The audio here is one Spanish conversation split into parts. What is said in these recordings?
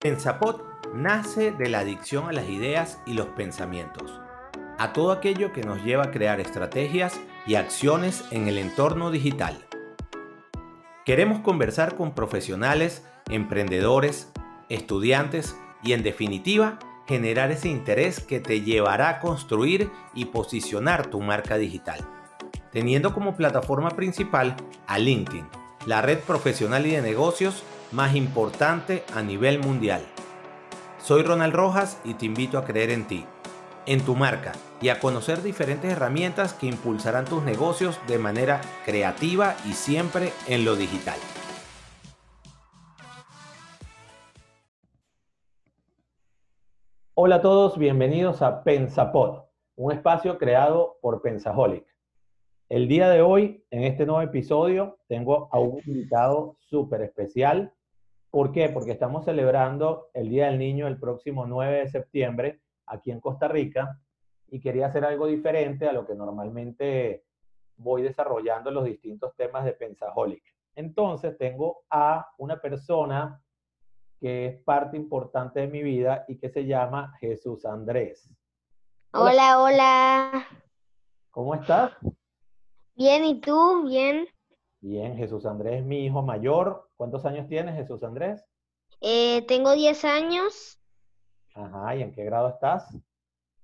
Pensapod nace de la adicción a las ideas y los pensamientos, a todo aquello que nos lleva a crear estrategias y acciones en el entorno digital. Queremos conversar con profesionales, emprendedores, estudiantes y en definitiva generar ese interés que te llevará a construir y posicionar tu marca digital, teniendo como plataforma principal a LinkedIn, la red profesional y de negocios más importante a nivel mundial. Soy Ronald Rojas y te invito a creer en ti, en tu marca y a conocer diferentes herramientas que impulsarán tus negocios de manera creativa y siempre en lo digital. Hola a todos, bienvenidos a Pensapod, un espacio creado por Pensaholic. El día de hoy, en este nuevo episodio, tengo a un invitado súper especial ¿Por qué? Porque estamos celebrando el Día del Niño el próximo 9 de septiembre aquí en Costa Rica y quería hacer algo diferente a lo que normalmente voy desarrollando los distintos temas de Pensaholic. Entonces tengo a una persona que es parte importante de mi vida y que se llama Jesús Andrés. Hola, hola. ¿Cómo estás? Bien, ¿y tú? Bien. Bien, Jesús Andrés mi hijo mayor. ¿Cuántos años tienes, Jesús Andrés? Eh, tengo 10 años. Ajá, ¿y en qué grado estás?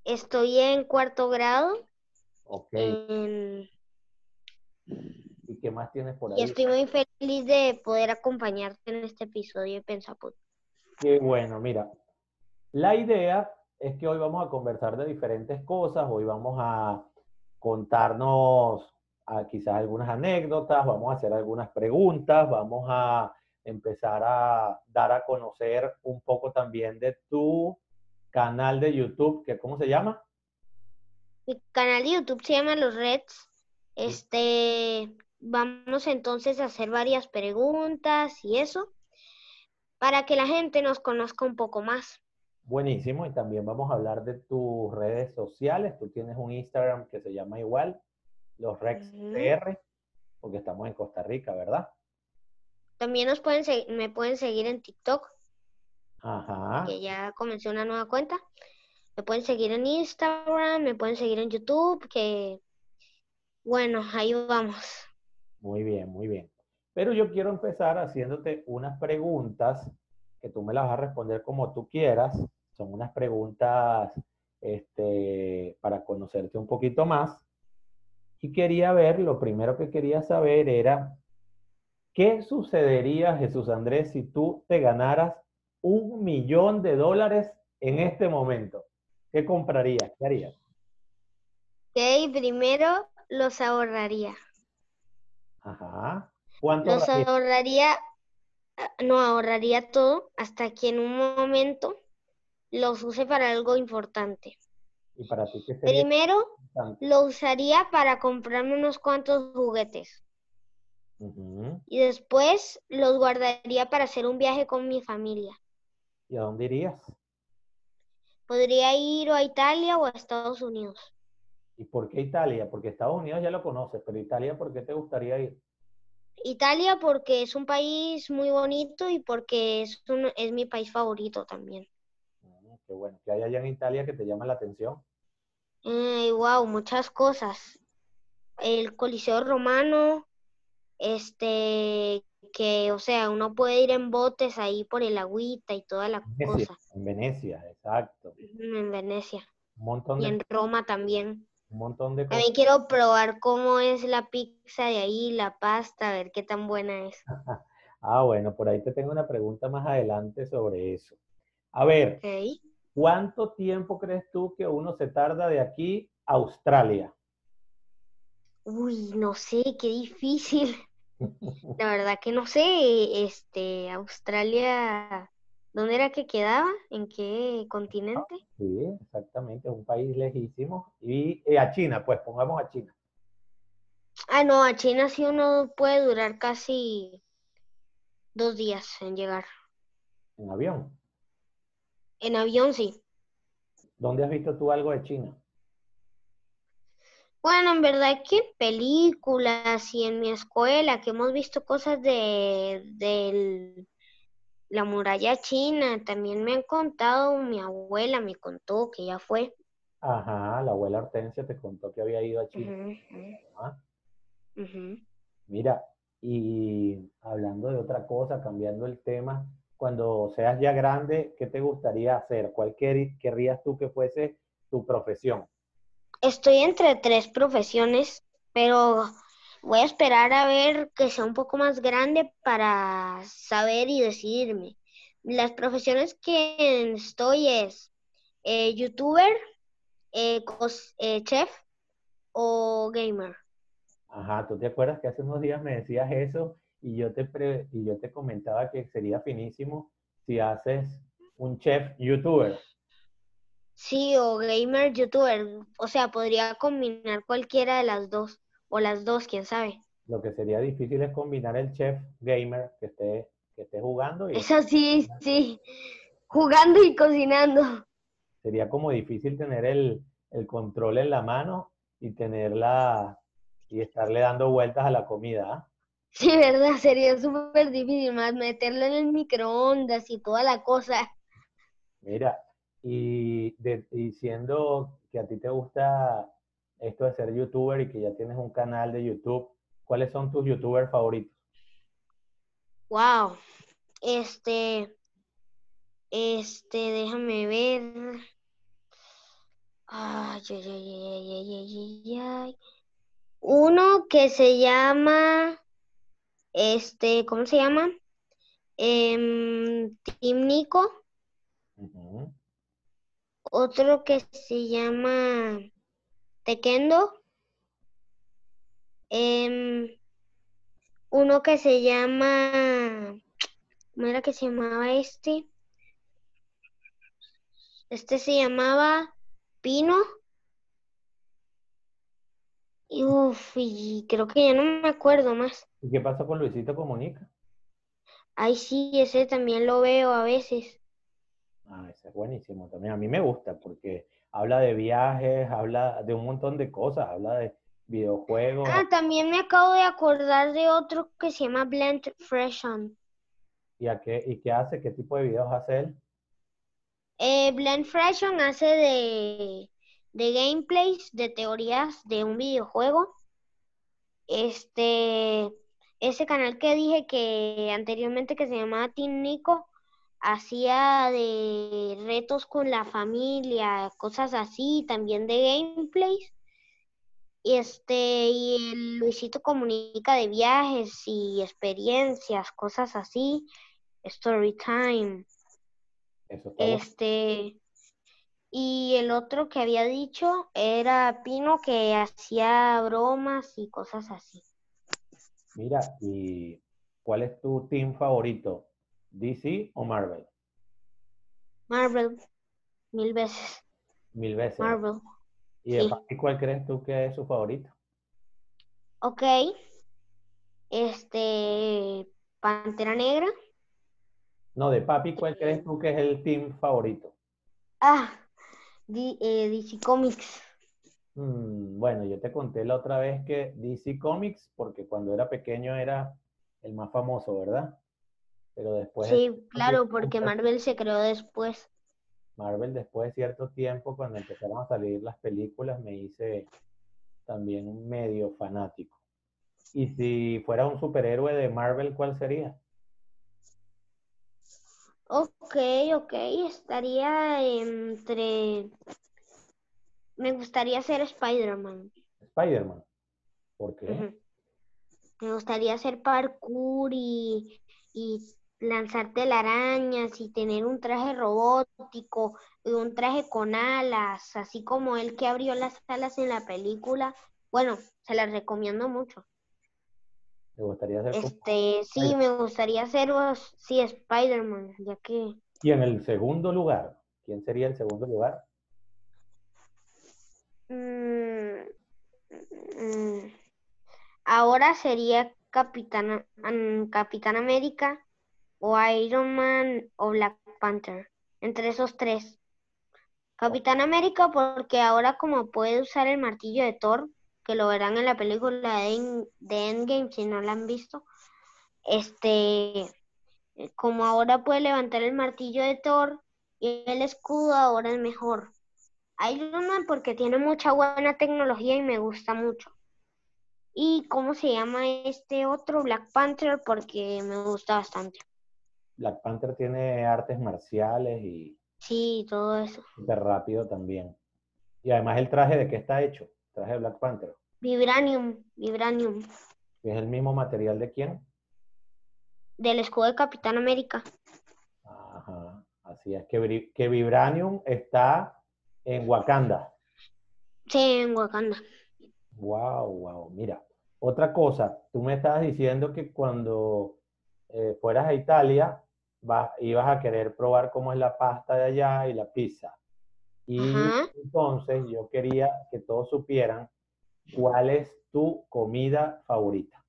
Estoy en cuarto grado. Ok. ¿Y qué más tienes por ahí? Y estoy muy feliz de poder acompañarte en este episodio de Pensaput. Qué bueno, mira. La idea es que hoy vamos a conversar de diferentes cosas. Hoy vamos a contarnos a quizás algunas anécdotas, vamos a hacer algunas preguntas, vamos a empezar a dar a conocer un poco también de tu canal de YouTube, que ¿cómo se llama? Mi canal de YouTube se llama Los Reds. Este, vamos entonces a hacer varias preguntas y eso, para que la gente nos conozca un poco más. Buenísimo, y también vamos a hablar de tus redes sociales. Tú tienes un Instagram que se llama igual, los Rex PR, porque estamos en Costa Rica, ¿verdad? También nos pueden me pueden seguir en TikTok. Ajá. Que ya comencé una nueva cuenta. Me pueden seguir en Instagram, me pueden seguir en YouTube, que bueno, ahí vamos. Muy bien, muy bien. Pero yo quiero empezar haciéndote unas preguntas que tú me las vas a responder como tú quieras. Son unas preguntas este, para conocerte un poquito más. Y quería ver, lo primero que quería saber era, ¿qué sucedería, Jesús Andrés, si tú te ganaras un millón de dólares en este momento? ¿Qué comprarías? ¿Qué harías? Ok, primero los ahorraría. Ajá. ¿Cuánto los ahorraría? Ah, no ahorraría todo hasta que en un momento los use para algo importante. ¿Y para ti qué sería? Primero, lo usaría para comprarme unos cuantos juguetes. Y después los guardaría para hacer un viaje con mi familia. ¿Y a dónde irías? Podría ir o a Italia o a Estados Unidos. ¿Y por qué Italia? Porque Estados Unidos ya lo conoces, pero Italia, ¿por qué te gustaría ir? Italia porque es un país muy bonito y porque es, es mi país favorito también. Mm, bueno. ¿Qué hay allá en Italia que te llama la atención? wow, muchas cosas. El Coliseo Romano, este, que, o sea, uno puede ir en botes ahí por el agüita y toda la cosa. En Venecia, exacto. En Venecia. Un montón de... Y en Roma también. Un montón de cosas. También quiero probar cómo es la pizza de ahí, la pasta, a ver qué tan buena es. ah, bueno, por ahí te tengo una pregunta más adelante sobre eso. A ver, ¿Cuánto tiempo crees tú que uno se tarda de aquí a Australia? Uy, no sé, qué difícil. La verdad que no sé, este, Australia, ¿dónde era que quedaba? ¿En qué continente? Sí, exactamente, un país lejísimo. Y eh, a China, pues pongamos a China. Ah, no, a China sí uno puede durar casi dos días en llegar. ¿En avión? En avión sí. ¿Dónde has visto tú algo de China? Bueno, en verdad que en películas y en mi escuela que hemos visto cosas de, la muralla china. También me han contado, mi abuela me contó que ya fue. Ajá, la abuela Hortensia te contó que había ido a China. ¿Ah? Mira, y hablando de otra cosa, cambiando el tema, cuando seas ya grande, ¿qué te gustaría hacer? ¿Cuál querrías tú que fuese tu profesión? Estoy entre tres profesiones, pero voy a esperar a ver que sea un poco más grande para saber y decidirme. Las profesiones que estoy es eh, youtuber, eh, eh, chef o gamer. Ajá, ¿tú te acuerdas que hace unos días me decías eso y yo te, y yo te comentaba que sería finísimo si haces un chef youtuber? Sí, o gamer youtuber. O sea, podría combinar cualquiera de las dos. O las dos, quién sabe. Lo que sería difícil es combinar el chef gamer que esté, que esté jugando. Y Eso sí, sí. Jugando y cocinando. Sería como difícil tener el, el control en la mano y tenerla y estarle dando vueltas a la comida. ¿ah? Sí, verdad, sería súper difícil más meterlo en el microondas y toda la cosa. Mira, y diciendo que a ti te gusta esto de ser youtuber y que ya tienes un canal de YouTube, ¿cuáles son tus youtubers favoritos? Wow, este, este, déjame ver. Ay, ay, ay, ay, Uno que se llama, este, ¿cómo se llama? Team Nico. Otro que se llama Tequendo. Em, uno que se llama, ¿cómo era que se llamaba este? Este se llamaba Pino. Y uff, y creo que ya no me acuerdo más. ¿Y qué pasa con Luisito Comunica? Ay, sí, ese también lo veo a veces. Ah, ese es buenísimo también. A mí me gusta porque habla de viajes, habla de un montón de cosas, habla de videojuegos. Ah, también me acabo de acordar de otro que se llama Blend Freshen. ¿Y, a qué, ¿Y qué hace? ¿Qué tipo de videos hace él? Eh, Blend Freshen hace de, de gameplays, de teorías de un videojuego. Este, ese canal que dije que anteriormente que se llamaba Team Nico, hacía de retos con la familia, cosas así, también de gameplays. Y este, y el Luisito comunica de viajes y experiencias, cosas así, story time. este, y el otro que había dicho era Pino que hacía bromas y cosas así. Mira, ¿y cuál es tu team favorito? ¿DC o Marvel? Marvel, mil veces. Mil veces. Marvel. ¿Y cuál crees tú que es su favorito? Ok. Este, Pantera Negra. No, de papi, ¿cuál crees tú que es el team favorito? Ah, eh, DC Comics. Mm, bueno, yo te conté la otra vez que DC Comics, porque cuando era pequeño era el más famoso, ¿verdad? Pero después... Sí, claro, porque Marvel se creó después. Marvel después de cierto tiempo, cuando empezaron a salir las películas, me hice también un medio fanático. Y si fuera un superhéroe de Marvel, ¿cuál sería? Ok, ok, estaría entre... Me gustaría ser Spider-Man. Spider-Man. ¿Por qué? Me gustaría hacer parkour y, y lanzar telarañas y tener un traje robótico y un traje con alas, así como el que abrió las alas en la película. Bueno, se las recomiendo mucho. ¿Te gustaría ser Este, sí, me gustaría ser sí, Spider-Man, ya que... ¿Y en el segundo lugar? ¿Quién sería el segundo lugar? Mm, mm, ahora sería Capitán, Capitán América o Iron Man o Black Panther, entre esos tres. Capitán América porque ahora como puede usar el martillo de Thor, que lo verán en la película de, Endgame si no la han visto, este como ahora puede levantar el martillo de Thor y el escudo ahora es mejor. Iron Man porque tiene mucha buena tecnología y me gusta mucho. ¿Y cómo se llama este otro? Black Panther porque me gusta bastante. Black Panther tiene artes marciales y... Sí, todo eso. Súper rápido también. Y además el traje de qué está hecho, el traje de Black Panther. Vibranium, Vibranium. ¿Es el mismo material de quién? Del escudo de Capitán América. Ajá, así es que, que Vibranium está en Wakanda. Sí, en Wakanda. Wow, wow. Mira, otra cosa, tú me estabas diciendo que cuando eh, fueras a Italia ibas a querer probar cómo es la pasta de allá y la pizza. Y entonces yo quería que todos supieran cuál es tu comida favorita.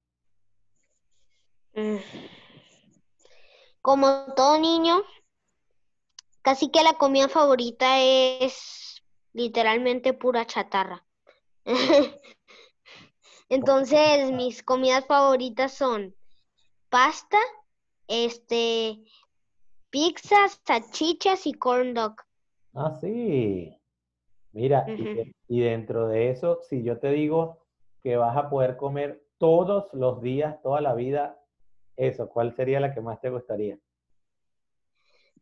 Mm. Como todo niño, casi que la comida favorita es literalmente pura chatarra. Entonces, mis comidas favoritas son pasta, este, pizzas, salchichas y corn dog. Ah, sí. Mira, y, dentro de eso, si yo te digo que vas a poder comer todos los días, toda la vida, eso, ¿cuál sería la que más te gustaría?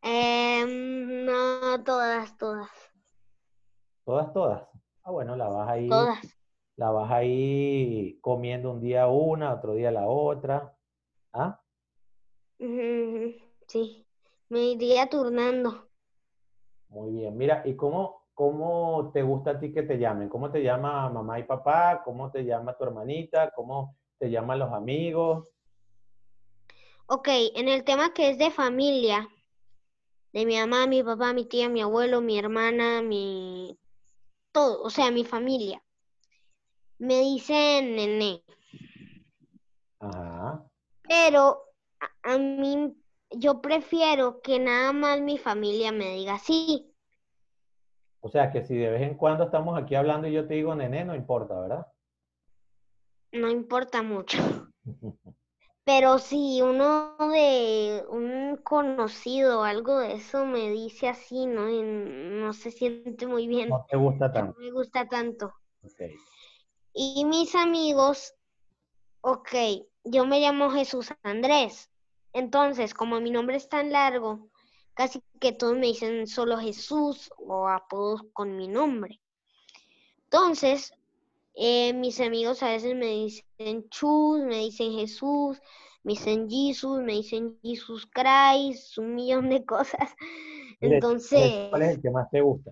Em, no, todas, todas. ¿Todas, todas? Ah, bueno, la vas ahí. Todas. La vas ahí comiendo un día una, otro día la otra. ¿Ah? Sí, me iría turnando. Muy bien. Mira, ¿y cómo, cómo te gusta a ti que te llamen? ¿Cómo te llama mamá y papá? ¿Cómo te llama tu hermanita? ¿Cómo te llaman los amigos? Ok, en el tema que es de familia, de mi mamá, mi papá, mi tía, mi abuelo, mi hermana, mi... todo, o sea, mi familia. Me dicen nene. Ajá. Pero a, mí, yo prefiero que nada más mi familia me diga sí. O sea, que si de vez en cuando estamos aquí hablando y yo te digo nene, no importa, ¿verdad? No importa mucho. Pero si uno de un conocido o algo de eso me dice así, ¿no? no se siente muy bien. No te gusta tanto. No me gusta tanto. Okay. Y mis amigos, ok, yo me llamo Jesús Andrés. Entonces, como mi nombre es tan largo, casi que todos me dicen solo Jesús o apodos con mi nombre. Entonces, eh, mis amigos a veces me dicen Chus, me dicen Jesús, me dicen Jesus, me dicen Jesus Christ, un millón de cosas. Entonces. ¿Cuál es el que más te gusta?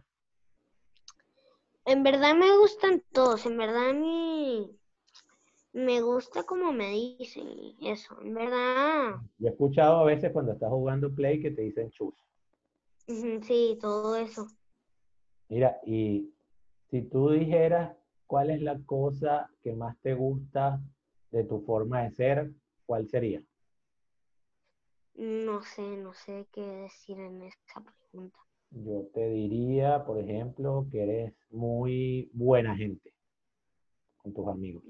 En verdad me gustan todos, en verdad a mí me gusta como me dicen eso, en verdad. Yo he escuchado a veces cuando estás jugando Play que te dicen chus. Sí, todo eso. Mira, y si tú dijeras cuál es la cosa que más te gusta de tu forma de ser, ¿cuál sería? No sé, no sé qué decir en esa pregunta. Yo te diría, por ejemplo, que eres muy buena gente con tus amigos.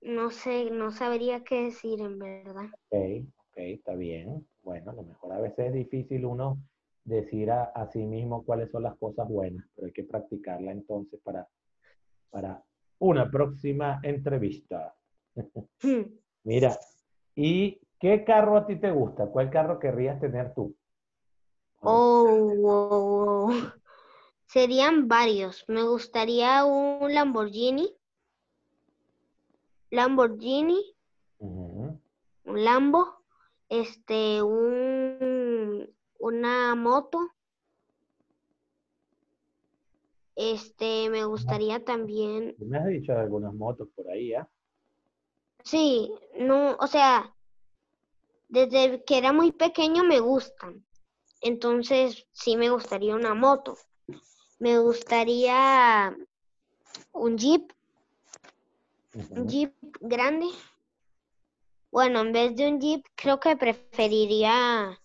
No sé, no sabría qué decir en verdad. Ok, ok, está bien. Bueno, a lo mejor a veces es difícil uno decir a, sí mismo cuáles son las cosas buenas, pero hay que practicarla entonces para, para una próxima entrevista. Hmm. Mira, ¿y qué carro a ti te gusta? ¿Cuál carro querrías tener tú? Oh, Serían varios. Me gustaría un Lamborghini. Lamborghini. Un Lambo. Este, un, una moto. Este, me gustaría también. Me has dicho algunas motos por ahí, ¿ah? Sí, no, o sea, desde que era muy pequeño me gustan. Entonces, sí me gustaría una moto. Me gustaría un jeep. Un jeep grande. Bueno, en vez de un jeep, creo que preferiría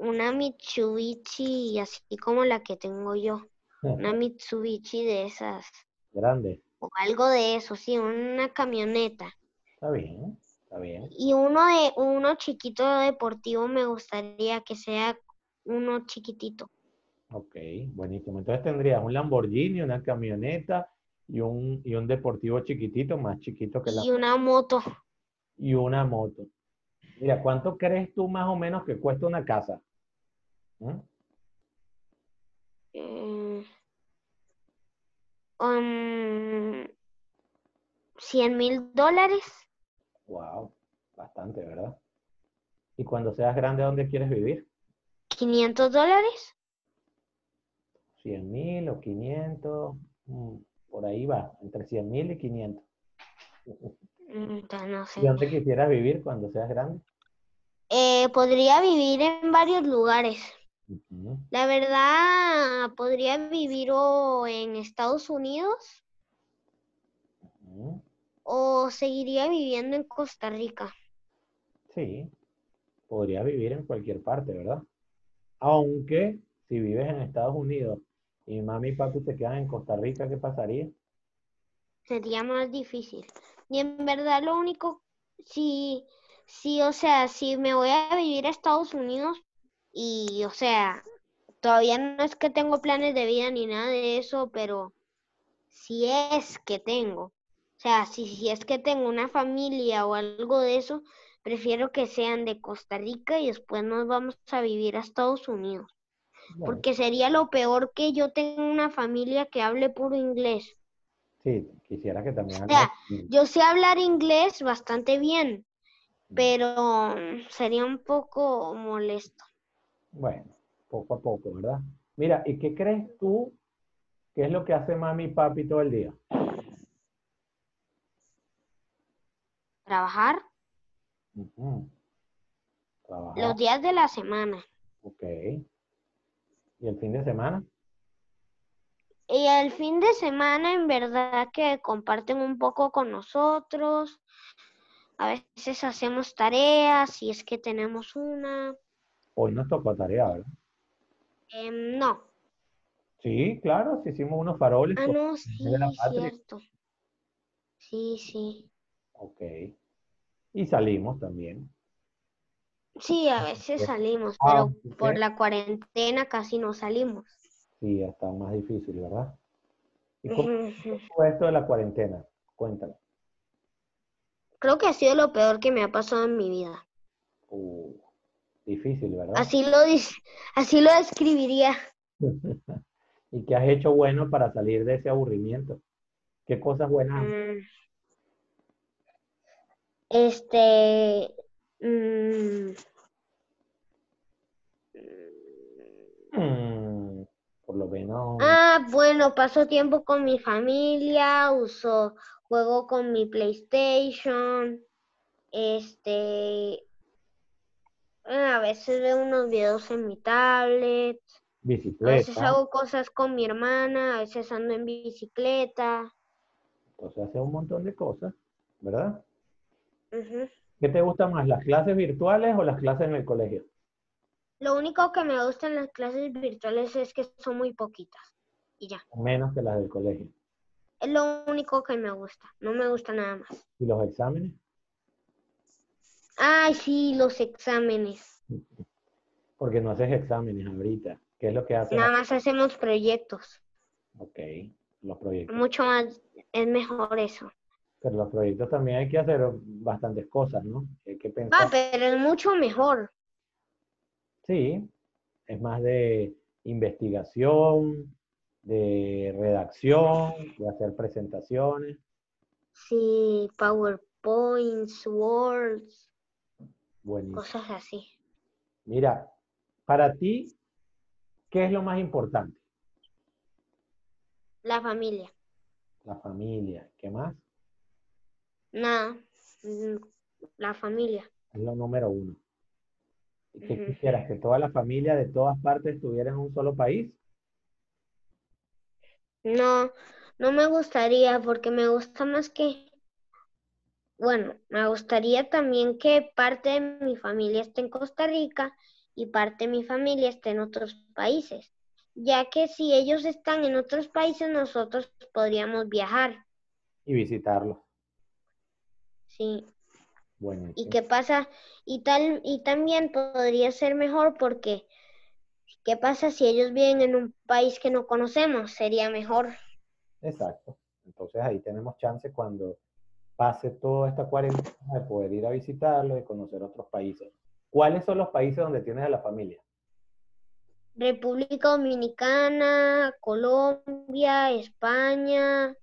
una Mitsubishi así como la que tengo yo. Una Mitsubishi de esas. Grande. O algo de eso, sí, una camioneta. Está bien, Está bien. Y uno de uno chiquito deportivo me gustaría que sea uno chiquitito. Ok, buenísimo. Entonces tendrías un Lamborghini, una camioneta y un, y un deportivo chiquitito, más chiquito que la... Y una moto. Y una moto. Mira, ¿cuánto crees tú más o menos que cuesta una casa? ¿Mm? Eh, um, 100 mil dólares. Wow, bastante, ¿verdad? ¿Y cuando seas grande, dónde quieres vivir? 500 dólares. 100 mil o 500, mm, por ahí va, entre 100 mil y 500. Mm, entonces, no sé. ¿Y dónde quisieras vivir cuando seas grande? Eh, podría vivir en varios lugares. La verdad, podría vivir o en Estados Unidos o seguiría viviendo en Costa Rica. Sí, podrías vivir en cualquier parte, ¿verdad? Aunque si vives en Estados Unidos y mami y papi te quedan en Costa Rica, ¿qué pasaría? Sería más difícil. Y en verdad lo único, si, si, o sea, si me voy a vivir a Estados Unidos y, o sea, todavía no es que tengo planes de vida ni nada de eso, pero si es que tengo, o sea, si, si es que tengo una familia o algo de eso, prefiero que sean de Costa Rica y después nos vamos a vivir a Estados Unidos. Bueno, Porque sería lo peor que yo tenga una familia que hable puro inglés. sí, quisiera que también O sea, Yo sé hablar inglés bastante bien, pero mm, sería un poco molesto. Bueno, poco a poco, ¿verdad? Mira, ¿y qué crees tú que es lo que hace mami y papi todo el día? Trabajar. Trabajar, los días de la semana. ok. ¿Y el fin de semana? Y el fin de semana en verdad que comparten un poco con nosotros. A veces hacemos tareas, si es que tenemos una. Hoy nos tocó tarea, ¿verdad? Em, no. Sí, claro, sí hicimos unos faroles. Ah, no, sí, de la patria. cierto. Sí, sí. Ok. Y salimos también. Sí, a veces salimos, Ah, pero por la cuarentena casi no salimos. Sí, está más difícil, ¿verdad? ¿Y cómo fue esto de la cuarentena? Cuéntame. Creo que ha sido lo peor que me ha pasado en mi vida. Uh, difícil, ¿verdad? Así lo, así lo describiría. ¿Y qué has hecho bueno para salir de ese aburrimiento? ¿Qué cosas buenas? Mm. Este, mm, Mm, por lo menos, ah, bueno, paso tiempo con mi familia, uso, juego con mi PlayStation, este, a veces veo unos videos en mi tablet, a veces bicicleta. hago cosas con mi hermana, a veces ando en bicicleta. Entonces hace un montón de cosas, ¿verdad? ¿Qué te gusta más, las clases virtuales o las clases en el colegio? Lo único que me gusta en las clases virtuales es que son muy poquitas. Y ya. Menos que las del colegio. Es lo único que me gusta. No me gusta nada más. ¿Y los exámenes? Ay, sí, los exámenes. Porque no haces exámenes ahorita. ¿Qué es lo que haces? Nada más hacemos proyectos. Ok, los proyectos. Mucho más, es mejor eso. Pero los proyectos también hay que hacer bastantes cosas, ¿no? Hay que Ah, pensar. pero es mucho mejor. Sí, es más de investigación, de redacción, de hacer presentaciones. Sí, PowerPoints, Words, Buenísimo. cosas así. Mira, para ti, ¿qué es lo más importante? La familia. La familia. ¿Qué más? Nada. mm, La familia. Es lo número uno. ¿Y qué quisieras? ¿Que toda la familia de todas partes estuviera en un solo país? No, no me gustaría porque me gusta más que, bueno, me gustaría también que parte de mi familia esté en Costa Rica y parte de mi familia esté en otros países, ya que si ellos están en otros países, nosotros podríamos viajar, Y visitarlos. sí. Bueno, ¿Y qué pasa? Y tal, y también podría ser mejor porque ¿qué pasa si ellos viven en un país que no conocemos? Sería mejor. Exacto. Entonces ahí tenemos chance cuando pase toda esta cuarentena de poder ir a visitarlo y conocer otros países. ¿Cuáles son los países donde tienes a la familia? República Dominicana, Colombia, España,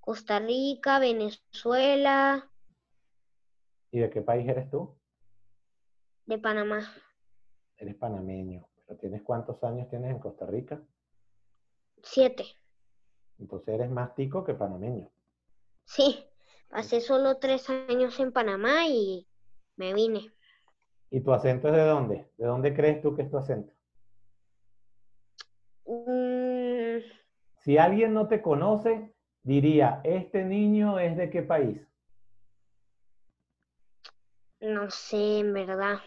Costa Rica, Venezuela, ¿Y de qué país eres tú? de Panamá. Eres panameño. ¿Pero tienes cuántos años tienes en Costa Rica? Siete. Entonces eres más tico que panameño. Sí, pasé solo tres años en Panamá y me vine. ¿Y tu acento es de dónde? ¿De dónde crees tú que es tu acento? Mm, Si alguien no te conoce, diría, ¿este niño es de qué país? no sé, en verdad.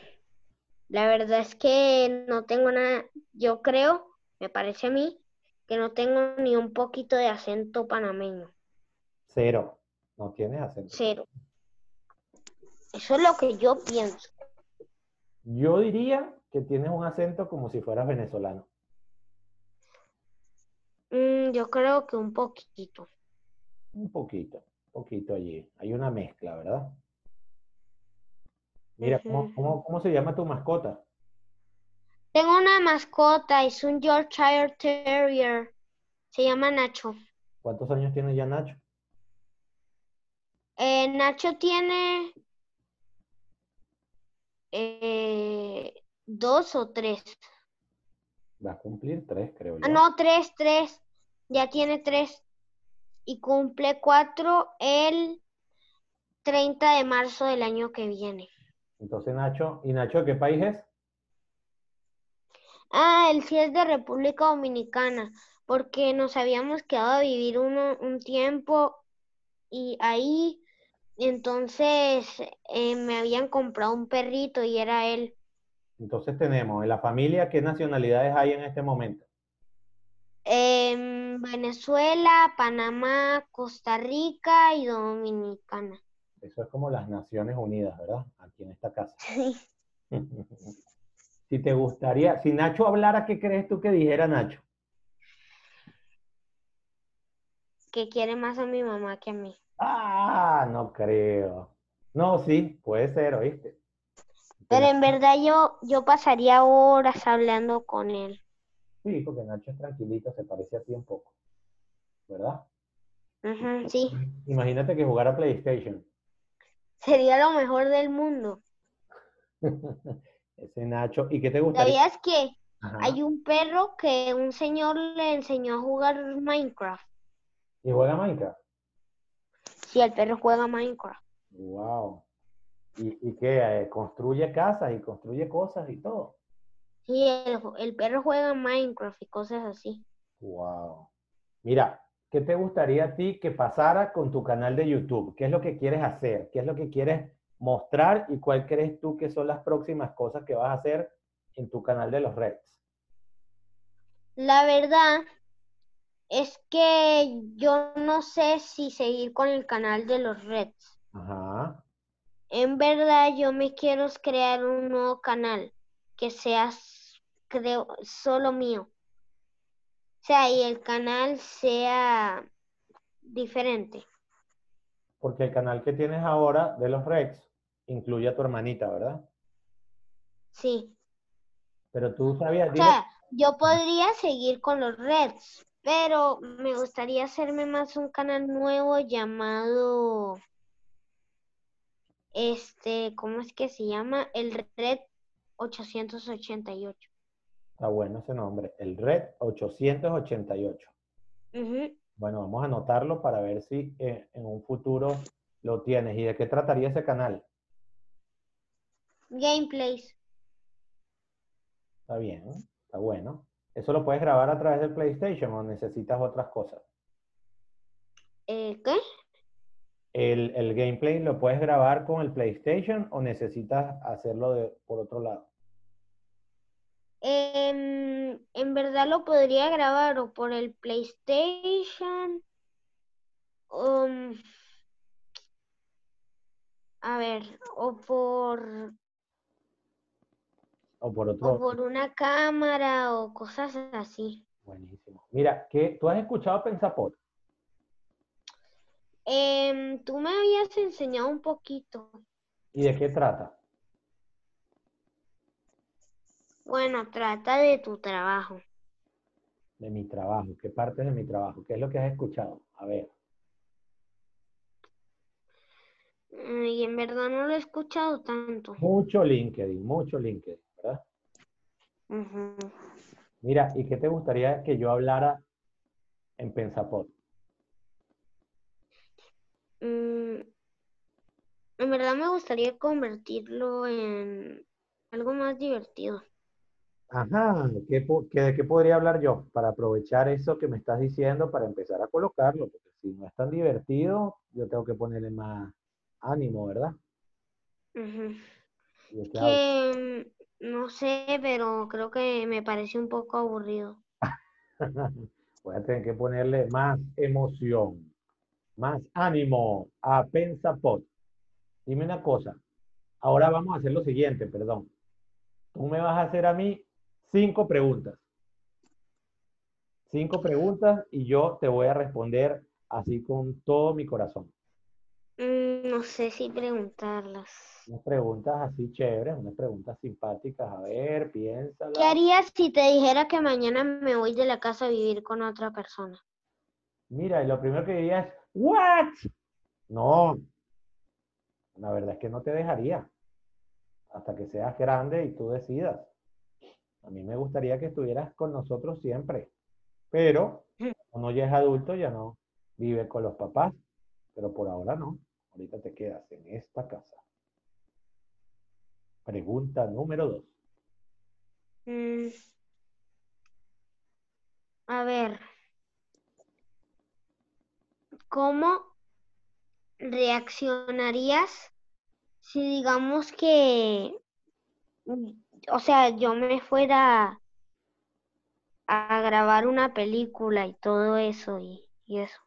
La verdad es que no tengo nada, yo creo, me parece a mí, que no tengo ni un poquito de acento panameño. Cero. No tienes acento. Cero. Eso es lo que yo pienso. Yo diría que tienes un acento como si fueras venezolano. Mm, yo creo que un poquito. Un poquito, un poquito allí. Hay una mezcla, ¿verdad? Mira, ¿cómo, cómo- cómo se llama tu mascota? Tengo una mascota, es un Yorkshire Terrier. Se llama Nacho. ¿Cuántos años tiene ya Nacho? Eh, Nacho tiene eh, dos o tres. Va a cumplir tres, creo Ah, yo. no, tres, tres. Ya tiene tres. Y cumple cuatro el 30 de marzo del año que viene. Entonces Nacho, ¿y Nacho de qué país es? Ah, él sí es de República Dominicana, porque nos habíamos quedado a vivir uno, un tiempo y ahí entonces eh, me habían comprado un perrito y era él. Entonces tenemos en la familia, ¿qué nacionalidades hay en este momento? Venezuela, Panamá, Costa Rica y Dominicana. Eso es como las Naciones Unidas, ¿verdad? Aquí en esta casa. Sí. Si te gustaría, si Nacho hablara, ¿qué crees tú que dijera Nacho? Que quiere más a mi mamá que a mí. Ah, no creo. No, sí, puede ser, ¿oíste? Pero en verdad yo, yo pasaría horas hablando con él. Sí, porque Nacho es tranquilito, se parece a ti un poco, ¿verdad? Sí, Imagínate que jugara PlayStation. sería lo mejor del mundo. Ese Nacho. ¿Y qué te gustaría? ¿Sabías que Ajá. hay un perro que un señor le enseñó a jugar Minecraft? ¿Y juega Minecraft? Sí, el perro juega Minecraft. Wow. ¿Y, y qué? Eh, construye casas y construye cosas y todo. Sí, el, el perro juega Minecraft y cosas así. Wow. Mira, ¿qué te gustaría a ti que pasara con tu canal de YouTube? ¿Qué es lo que quieres hacer? ¿Qué es lo que quieres mostrar? ¿Y cuál crees tú que son las próximas cosas que vas a hacer en tu canal de los Reds? La verdad es que yo no sé si seguir con el canal de los Reds. Ajá. En verdad, yo me quiero crear un nuevo canal que sea, creo, solo mío. O sea, y el canal sea diferente. Porque el canal que tienes ahora de los Reds incluye a tu hermanita, ¿verdad? Sí. Pero tú sabías, O sea, yo podría seguir con los Reds, pero me gustaría hacerme más un canal nuevo llamado, este, ¿cómo es que se llama? El Red 888. está bueno ese nombre, el Red 888. Ujú. Bueno, vamos a anotarlo para ver si eh, en un futuro lo tienes. ¿Y de qué trataría ese canal? Gameplays. Está bien, está bueno. ¿Eso lo puedes grabar a través del PlayStation o necesitas otras cosas? Eh, ¿qué? ¿El, el gameplay lo puedes grabar con el PlayStation o necesitas hacerlo de, por otro lado? Em, en verdad lo podría grabar o por el PlayStation. um, A ver, o por, O por o otro. por una cámara o cosas así. Buenísimo. Mira, que tú has escuchado Pensapod. Em, tú me habías enseñado un poquito. ¿Y de qué trata? Bueno, trata de tu trabajo. De mi trabajo. ¿Qué parte de mi trabajo? ¿Qué es lo que has escuchado? A ver. Y en verdad no lo he escuchado tanto. Mucho LinkedIn, mucho LinkedIn, ¿verdad? Mira, ¿y qué te gustaría que yo hablara en Pensapod? Mm, En verdad me gustaría convertirlo en algo más divertido. Ajá, ¿qué, qué- ¿de qué podría hablar yo para aprovechar eso que me estás diciendo para empezar a colocarlo? Porque si no es tan divertido, yo tengo que ponerle más ánimo, ¿verdad? Mm, no sé, pero creo que me parece un poco aburrido. Voy a tener que ponerle más emoción, más ánimo a Pensapod. Dime una cosa, ahora vamos a hacer lo siguiente, perdón. Tú me vas a hacer a mí cinco preguntas. Cinco preguntas y yo te voy a responder así con todo mi corazón. Mm, No sé si preguntarlas. Unas preguntas así chéveres, unas preguntas simpáticas. A ver, ¿Qué piénsala. harías si te dijera que mañana me voy de la casa a vivir con otra persona? Mira, y lo primero que diría es, ¿what? No, la verdad es que no te dejaría hasta que seas grande y tú decidas. A mí me gustaría que estuvieras con nosotros siempre, pero uno ya es adulto, ya no vive con los papás, pero por ahora no. Ahorita te quedas en esta casa. Pregunta número dos. Mm, A ver, ¿cómo reaccionarías si digamos que, o sea, yo me fuera a grabar una película y todo eso y, y eso?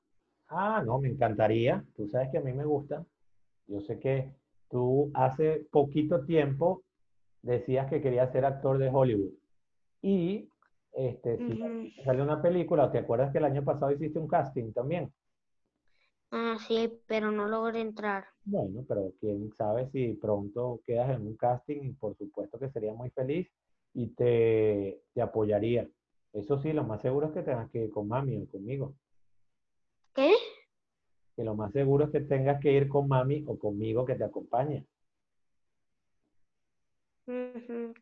Ah, no, me encantaría. Tú sabes que a mí me gusta. Yo sé que tú hace poquito tiempo decías que querías ser actor de Hollywood. Y este, si sale una película, ¿te acuerdas que el año pasado hiciste un casting también? Ah, sí, pero no logré entrar. Bueno, pero quién sabe si pronto quedas en un casting y por supuesto que sería muy feliz y te, te apoyaría. Eso sí, lo más seguro es que tengas que ir con mami o conmigo. ¿Qué? Que lo más seguro es que tengas que ir con mami o conmigo que te acompañe.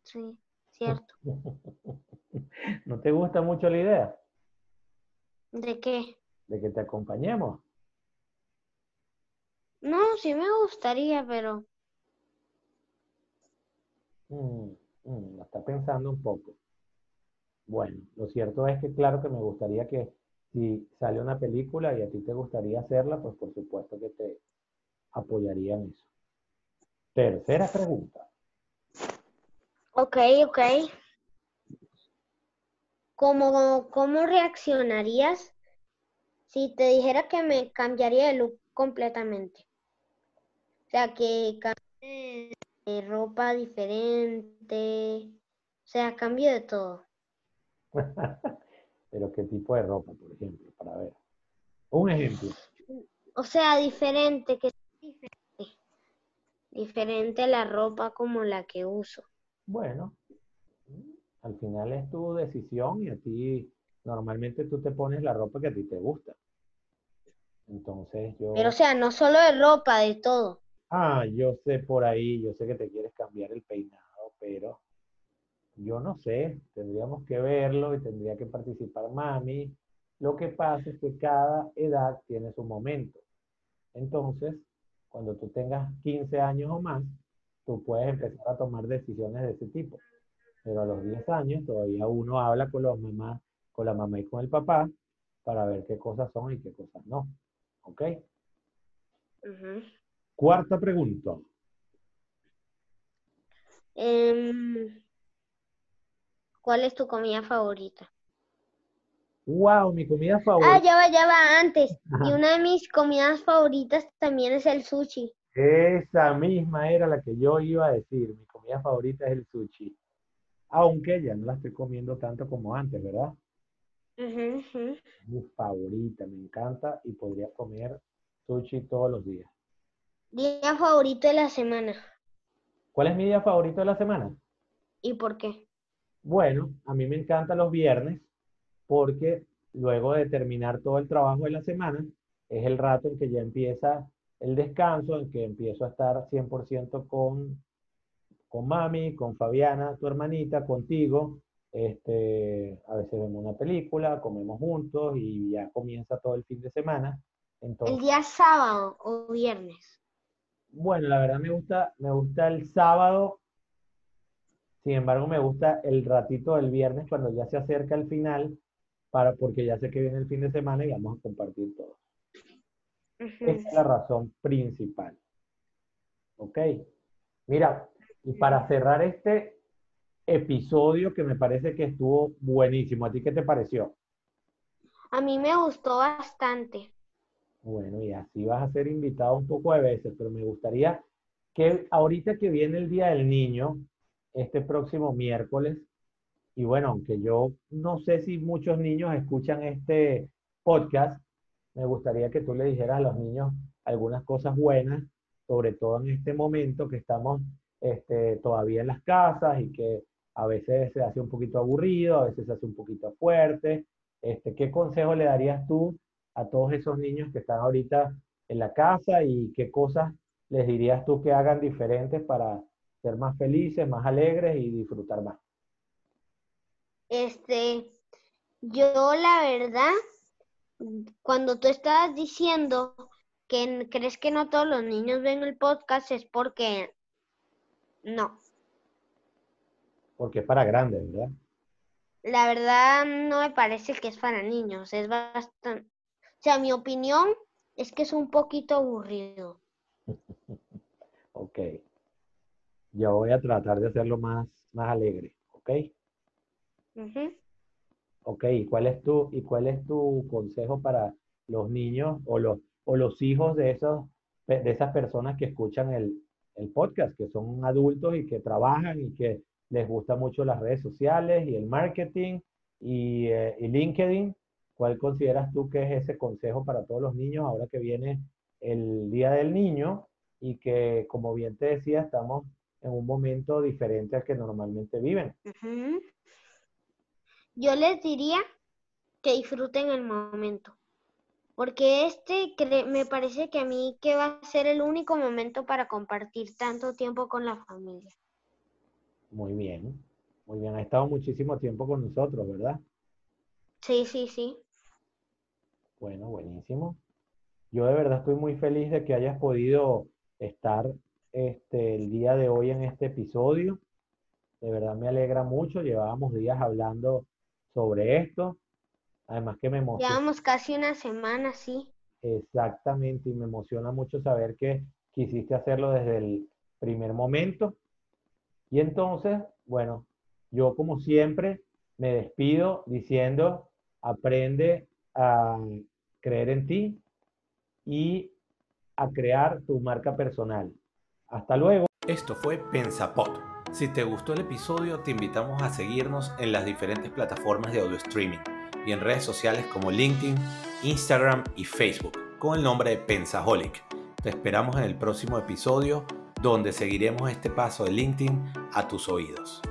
Sí, cierto. ¿No te gusta mucho la idea ¿De qué? de que te acompañemos? No, sí me gustaría, pero Mm, mm, lo está pensando un poco. Bueno, lo cierto es que claro que me gustaría que si sale una película y a ti te gustaría hacerla, pues por supuesto que te apoyaría en eso. Tercera pregunta. ok, ok. ¿Cómo, cómo reaccionarías si te dijera que me cambiaría de look completamente? O sea, que cambie de ropa diferente, o sea, cambio de todo. Pero qué tipo de ropa, por ejemplo, para ver. Un ejemplo. O sea, diferente, que diferente. Diferente a la ropa como la que uso. Bueno, al final es tu decisión y a ti normalmente tú te pones la ropa que a ti te gusta. Entonces yo, Pero, o sea, no solo de ropa, de todo. ah, yo sé por ahí, yo sé que te quieres cambiar el peinado, pero yo no sé, tendríamos que verlo y tendría que participar mami. Lo que pasa es que cada edad tiene su momento. Entonces, cuando tú tengas 15 años o más, tú puedes empezar a tomar decisiones de ese tipo. Pero a los 10 años todavía uno habla con los mamás, con la mamá y con el papá para ver qué cosas son y qué cosas no. ¿Ok? Cuarta pregunta. Em, ¿cuál es tu comida favorita? ¡Wow! Mi comida Ah, favorita. ya va, ya va, antes. Y una de mis comidas favoritas también es el sushi. Esa misma era la que yo iba a decir. Mi comida favorita es el sushi. Aunque ya no la estoy comiendo tanto como antes, ¿verdad? Mi favorita, me encanta y podría comer sushi todos los días. Día favorito de la semana. ¿Cuál es mi día favorito de la semana? ¿Y por qué? Bueno, a mí me encantan los viernes porque luego de terminar todo el trabajo de la semana, es el rato en que ya empieza el descanso, en que empiezo a estar 100% con, con mami, con Fabiana, tu hermanita, contigo. Este, a veces vemos una película, comemos juntos y ya comienza todo el fin de semana. ¿El día sábado o viernes? Bueno, la verdad me gusta, me gusta el sábado sin embargo, me gusta el ratito del viernes cuando ya se acerca el final, para, porque ya sé que viene el fin de semana y vamos a compartir todo. Esa es la razón principal. ¿Ok? Mira, y para cerrar este episodio que me parece que estuvo buenísimo, ¿a ti qué te pareció? A mí me gustó bastante. Bueno, y así vas a ser invitado un poco de veces, pero me gustaría que ahorita que viene el Día del Niño, este próximo miércoles. Y bueno, aunque yo no sé si muchos niños escuchan este podcast, me gustaría que tú le dijeras a los niños algunas cosas buenas, sobre todo en este momento que estamos este, todavía en las casas y que a veces se hace un poquito aburrido, a veces se hace un poquito fuerte. Este, ¿Qué consejo le darías tú a todos esos niños que están ahorita en la casa y qué cosas les dirías tú que hagan diferentes para ser más felices, más alegres y disfrutar más. Este, yo la verdad, cuando tú estabas diciendo que crees que no todos los niños ven el podcast es porque no. Porque es para grandes, ¿verdad? La verdad no me parece que es para niños, es bastante... O sea, mi opinión es que es un poquito aburrido. ok. Yo voy a tratar de hacerlo más, más alegre, ¿ok? Ok, ¿y cuál, es tu, ¿y cuál es tu consejo para los niños o los, o los hijos de, esos, de esas personas que escuchan el, podcast, que son adultos y que trabajan y que les gusta mucho las redes sociales y el marketing y, eh, y LinkedIn? ¿Cuál consideras tú que es ese consejo para todos los niños ahora que viene el Día del Niño y que, como bien te decía, estamos en un momento diferente al que normalmente viven. Yo les diría que disfruten el momento, porque este me parece que a mí que va a ser el único momento para compartir tanto tiempo con la familia. Muy bien, muy bien. Ha estado muchísimo tiempo con nosotros, ¿verdad? Sí, sí, sí. Bueno, buenísimo. Yo de verdad estoy muy feliz de que hayas podido estar este, el día de hoy en este episodio. De verdad me alegra mucho. Llevábamos días hablando sobre esto. Además que me emociona. Llevamos casi una semana, sí. Exactamente, y me emociona mucho saber que quisiste hacerlo desde el primer momento. Y entonces, bueno, yo como siempre me despido diciendo, aprende a creer en ti y a crear tu marca personal. Hasta luego. Esto fue Pensapod. Si te gustó el episodio, te invitamos a seguirnos en las diferentes plataformas de audio streaming y en redes sociales como LinkedIn, Instagram y Facebook con el nombre de Pensaholic. Te esperamos en el próximo episodio donde seguiremos este paso de LinkedIn a tus oídos.